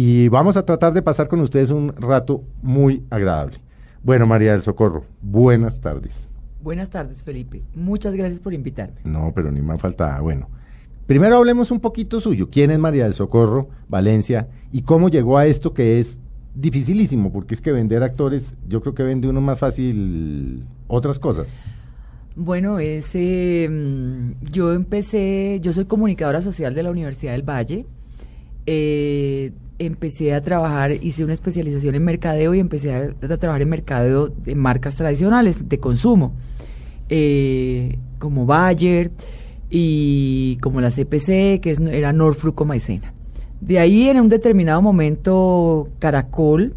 Y vamos a tratar de pasar con ustedes un rato muy agradable. Bueno, María del Socorro, buenas tardes. Buenas tardes, Felipe. Muchas gracias por invitarme. No, pero ni más faltaba. Bueno, primero hablemos un poquito suyo. ¿Quién es María del Socorro, Valencia? ¿Y cómo llegó a esto que es dificilísimo? Porque es que vender actores, yo creo que vende uno más fácil otras cosas. Bueno, es, eh, mm, yo empecé, yo soy comunicadora social de la Universidad del Valle. Eh, empecé a trabajar, hice una especialización en mercadeo y empecé a, trabajar en mercadeo de marcas tradicionales de consumo, eh, como Bayer y como la CPC, que era Norfruco Maicena. De ahí, en un determinado momento, Caracol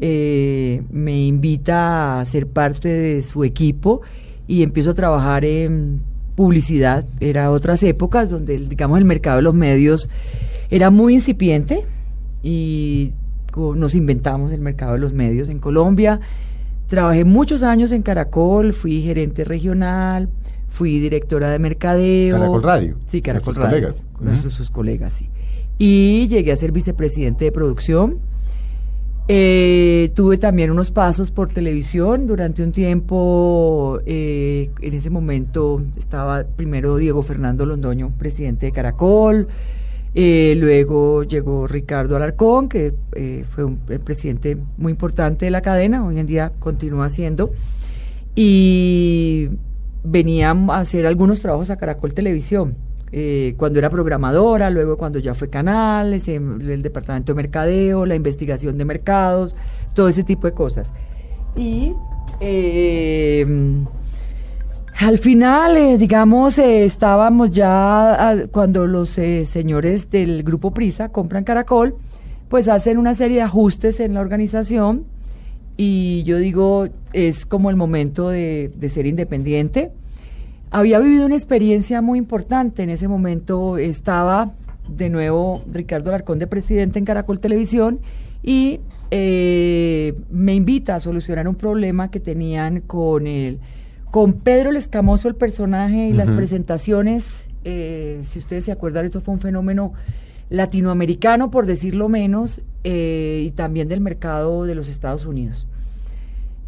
eh, me invita a ser parte de su equipo y empiezo a trabajar en publicidad. Era otras épocas donde, digamos, el mercado de los medios era muy incipiente y nos inventamos el mercado de los medios en Colombia. Trabajé muchos años en Caracol, fui gerente regional, fui directora de mercadeo. Caracol Radio, Sí, Caracol Radio. colegas. con nuestros sus colegas, sí. Y llegué a ser vicepresidente de producción. Eh, tuve también unos pasos por televisión durante un tiempo. eh, en ese momento estaba primero Diego Fernando Londoño, presidente de Caracol. Eh, luego llegó Ricardo Alarcón, que eh, fue un presidente muy importante de la cadena. Hoy en día continúa siendo. Y venía a hacer algunos trabajos a Caracol Televisión. eh, cuando era programadora, luego cuando ya fue canal, el departamento de mercadeo, la investigación de mercados, todo ese tipo de cosas. Y eh, al final, eh, digamos, eh, estábamos ya ah, cuando los eh, señores del grupo Prisa compran Caracol, pues hacen una serie de ajustes en la organización y yo digo, es como el momento de, de ser independiente. Había vivido una experiencia muy importante. En ese momento estaba de nuevo Ricardo Alarcón de presidente en Caracol Televisión y me invita a solucionar un problema que tenían con el con Pedro el Escamoso, el personaje y las presentaciones. eh, si ustedes se acuerdan, esto fue un fenómeno latinoamericano, por decirlo menos, eh, y también del mercado de los Estados Unidos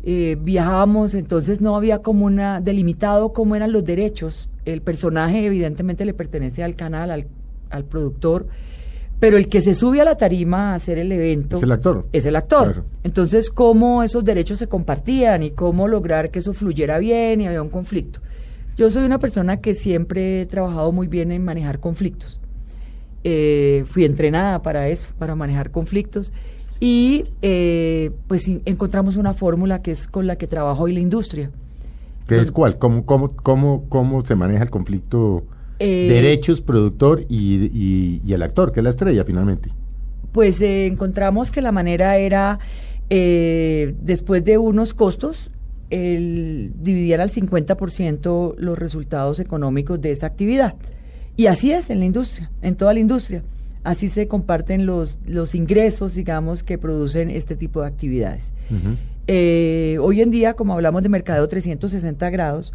eh, viajábamos, entonces no había como una delimitado cómo eran los derechos. El personaje evidentemente le pertenece al canal, al, al productor, pero el que se sube a la tarima a hacer el evento Es el actor. es el actor. Claro. Entonces, cómo esos derechos se compartían y cómo lograr que eso fluyera bien y había un conflicto. Yo soy una persona que siempre he trabajado muy bien en manejar conflictos. Eh, fui entrenada para eso, para manejar conflictos. Y eh, pues encontramos una fórmula que es con la que trabaja hoy la industria. ¿Qué es cuál? ¿Cómo, cómo, cómo, cómo se maneja el conflicto Eh, derechos, productor y, y- y el actor, que es la estrella finalmente? Pues eh, encontramos que la manera era, eh, después de unos costos, el dividir al 50% los resultados económicos de esa actividad. Y así es en la industria, en toda la industria. Así se comparten los, los ingresos, digamos, que producen este tipo de actividades. Eh, hoy en día, como hablamos de mercadeo 360 grados,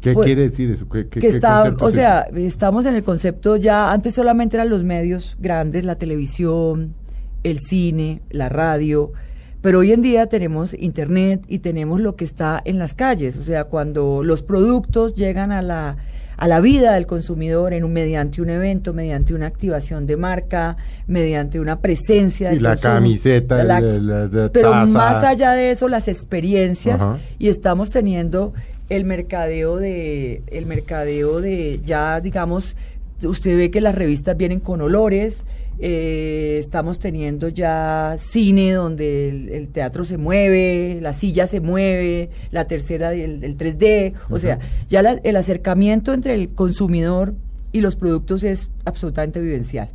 ¿Qué Pues, quiere decir eso? ¿Qué, qué- que está, o sea, estamos en el concepto ya, antes solamente eran los medios grandes, la televisión, el cine, la radio, pero hoy en día tenemos internet y tenemos lo que está en las calles, o sea, cuando los productos llegan a la a la vida del consumidor en un mediante un evento, mediante una activación de marca, mediante una presencia Sí, del la consumo, camiseta, la- la- la- la pero taza. más allá de eso, las experiencias Ajá. y estamos teniendo el mercadeo de el mercadeo de ya digamos usted ve que las revistas vienen con olores eh, estamos teniendo ya cine donde el, el teatro se mueve la silla se mueve la tercera el, el 3D o sea ya la- el acercamiento entre el consumidor y los productos es absolutamente vivencial.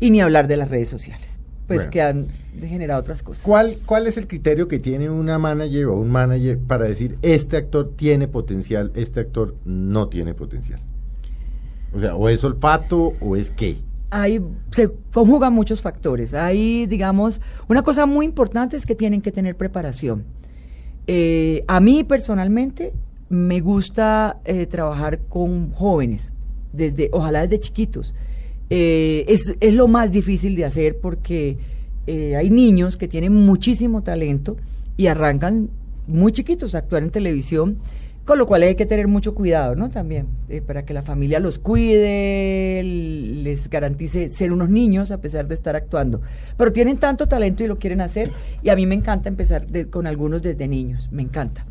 Y ni hablar de las redes sociales pues Bueno. que han generado otras cosas. ¿Cuál, ¿Cuál es el criterio que tiene una manager o un manager para decir este actor tiene potencial, este actor no tiene potencial? O sea, o es olfato o es qué. Ahí se conjugan muchos factores. Ahí, digamos, una cosa muy importante es que tienen que tener preparación. Eh, a mí personalmente me gusta eh, trabajar con jóvenes, desde, ojalá desde chiquitos. Eh, es, es lo más difícil de hacer porque eh, hay niños que tienen muchísimo talento y arrancan muy chiquitos a actuar en televisión, con lo cual hay que tener mucho cuidado, ¿no? También, eh, para que la familia los cuide, les garantice ser unos niños a pesar de estar actuando. Pero tienen tanto talento y lo quieren hacer, y a mí me encanta empezar con algunos desde niños, me encanta.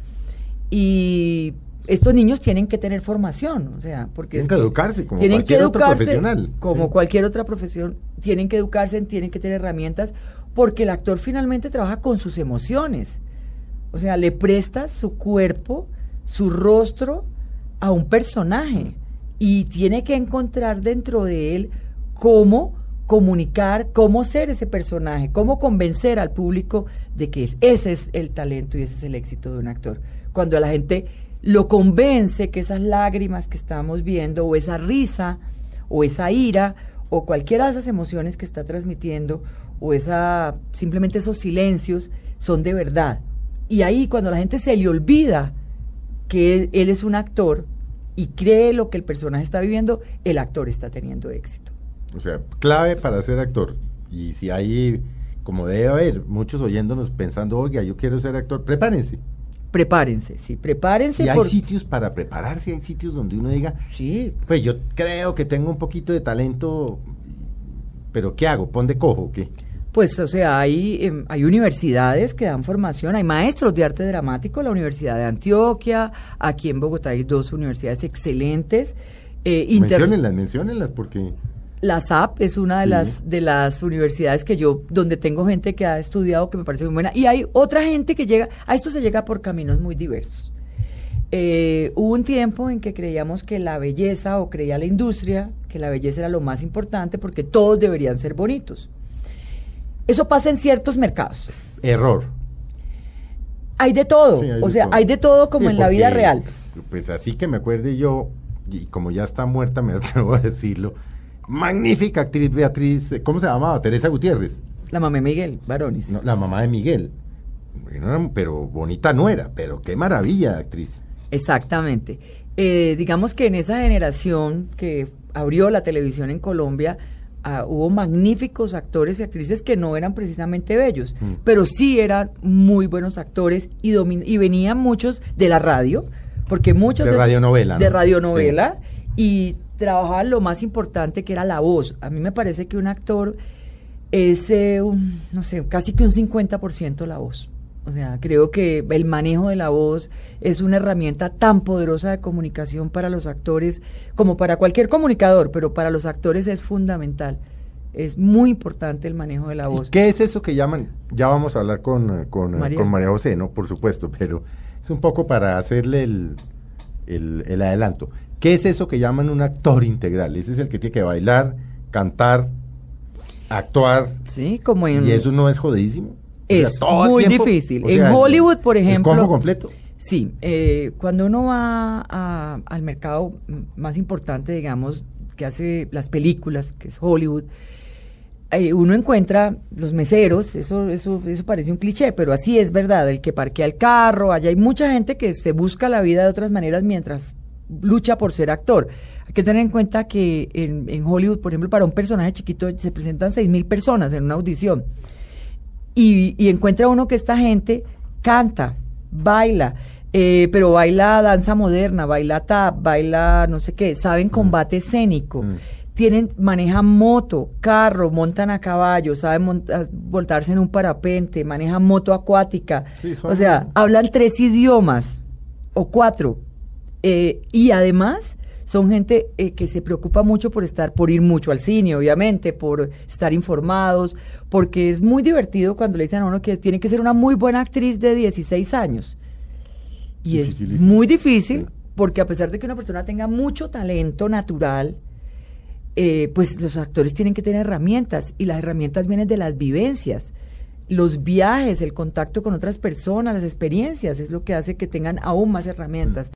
Y estos niños tienen que tener formación, o sea, porque Tienen que educarse como tienen cualquier que otro educarse profesional. como Sí. cualquier otra profesión, tienen que educarse, tienen que tener herramientas, porque el actor finalmente trabaja con sus emociones. O sea, le presta su cuerpo, su rostro a un personaje y tiene que encontrar dentro de él cómo comunicar, cómo ser ese personaje, cómo convencer al público de que es- ese es el talento y ese es el éxito de un actor. Cuando la gente lo convence que esas lágrimas que estamos viendo o esa risa o esa ira o cualquiera de esas emociones que está transmitiendo o esa simplemente esos silencios son de verdad. Y ahí cuando la gente se le olvida que él, es un actor y cree lo que el personaje está viviendo, el actor está teniendo éxito. O sea, clave para ser actor. Y si hay, como debe haber, muchos oyéndonos pensando, oiga, yo quiero ser actor, prepárense. Prepárense, sí, prepárense. Y hay por- sitios para prepararse, hay sitios donde uno diga, Sí, pues yo creo que tengo un poquito de talento, pero ¿qué hago? ¿Pon de cojo o qué? Pues, o sea, hay, em, hay universidades que dan formación, hay maestros de arte dramático, la Universidad de Antioquia, aquí en Bogotá hay dos universidades excelentes. eh, inter- Menciónenlas, menciónenlas, porque La SAP es una de Sí. las de las universidades que yo donde tengo gente que ha estudiado que me parece muy buena y hay otra gente que llega a esto se llega por caminos muy diversos. Eh, hubo un tiempo en que creíamos que la belleza o creía la industria que la belleza era lo más importante porque todos deberían ser bonitos. Eso pasa en ciertos mercados. error. Hay de todo, Sí, hay o de sea, todo. hay de todo como Sí, en la vida real. Pues así que me acuerde yo, y como ya está muerta, me atrevo a decirlo, magnífica actriz Beatriz, eh, ¿cómo se llamaba? Teresa Gutiérrez, La mamá de Miguel Barones. no, la mamá de Miguel. Bueno, pero bonita no era, pero qué maravilla de actriz. Exactamente. Eh, digamos que en esa generación que abrió la televisión en Colombia, ah, hubo magníficos actores y actrices que no eran precisamente bellos, Mm. pero sí eran muy buenos actores y, domin- y venían muchos de la radio, porque muchos De radionovela, de ¿no? radionovela y trabajaban lo más importante que era la voz. A mí me parece que un actor es, eh, un, no sé, casi que un 50% la voz. O sea, creo que el manejo de la voz es una herramienta tan poderosa de comunicación para los actores como para cualquier comunicador, pero para los actores es fundamental. Es muy importante el manejo de la ¿Y voz. qué es eso que llaman? Ya vamos a hablar con, eh, con, eh, María. con María José, ¿no? Por supuesto, pero es un poco para hacerle el, el, el adelanto. ¿Qué es eso que llaman un actor integral? Ese es el que tiene que bailar, cantar, actuar, Sí, como en... y eso no es jodidísimo. Es todo el muy tiempo, difícil. o En sea, el- Hollywood, por el ejemplo- combo completo. Sí, eh, cuando uno va a- al mercado más importante, digamos, que hace las películas, que es Hollywood, eh, uno encuentra los meseros, eso, eso, eso parece un cliché, pero así es verdad, el que parquea el carro, allá hay mucha gente que se busca la vida de otras maneras mientras lucha por ser actor. Hay que tener en cuenta que en, en Hollywood, por ejemplo, para un personaje chiquito se presentan seis mil personas en una audición. Y, y encuentra uno que esta gente canta, baila, eh, pero baila danza moderna, baila tap, baila no sé qué, saben combate escénico, Mm. tienen, manejan moto, carro, montan a caballo, saben monta- voltarse en un parapente, manejan moto acuática, Sí, o sea, hablan tres idiomas o cuatro, eh, y además son gente eh, que se preocupa mucho por estar, por ir mucho al cine, obviamente, por estar informados, porque es muy divertido cuando le dicen a uno que tiene que ser una muy buena actriz de 16 años. Y es muy difícil, porque a pesar de que una persona tenga mucho talento natural, eh, pues los actores tienen que tener herramientas y las herramientas vienen de las vivencias. Los viajes, el contacto con otras personas, las experiencias, es lo que hace que tengan aún más herramientas.